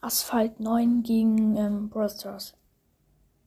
Asphalt 9 gegen ähm, Brawl Stars.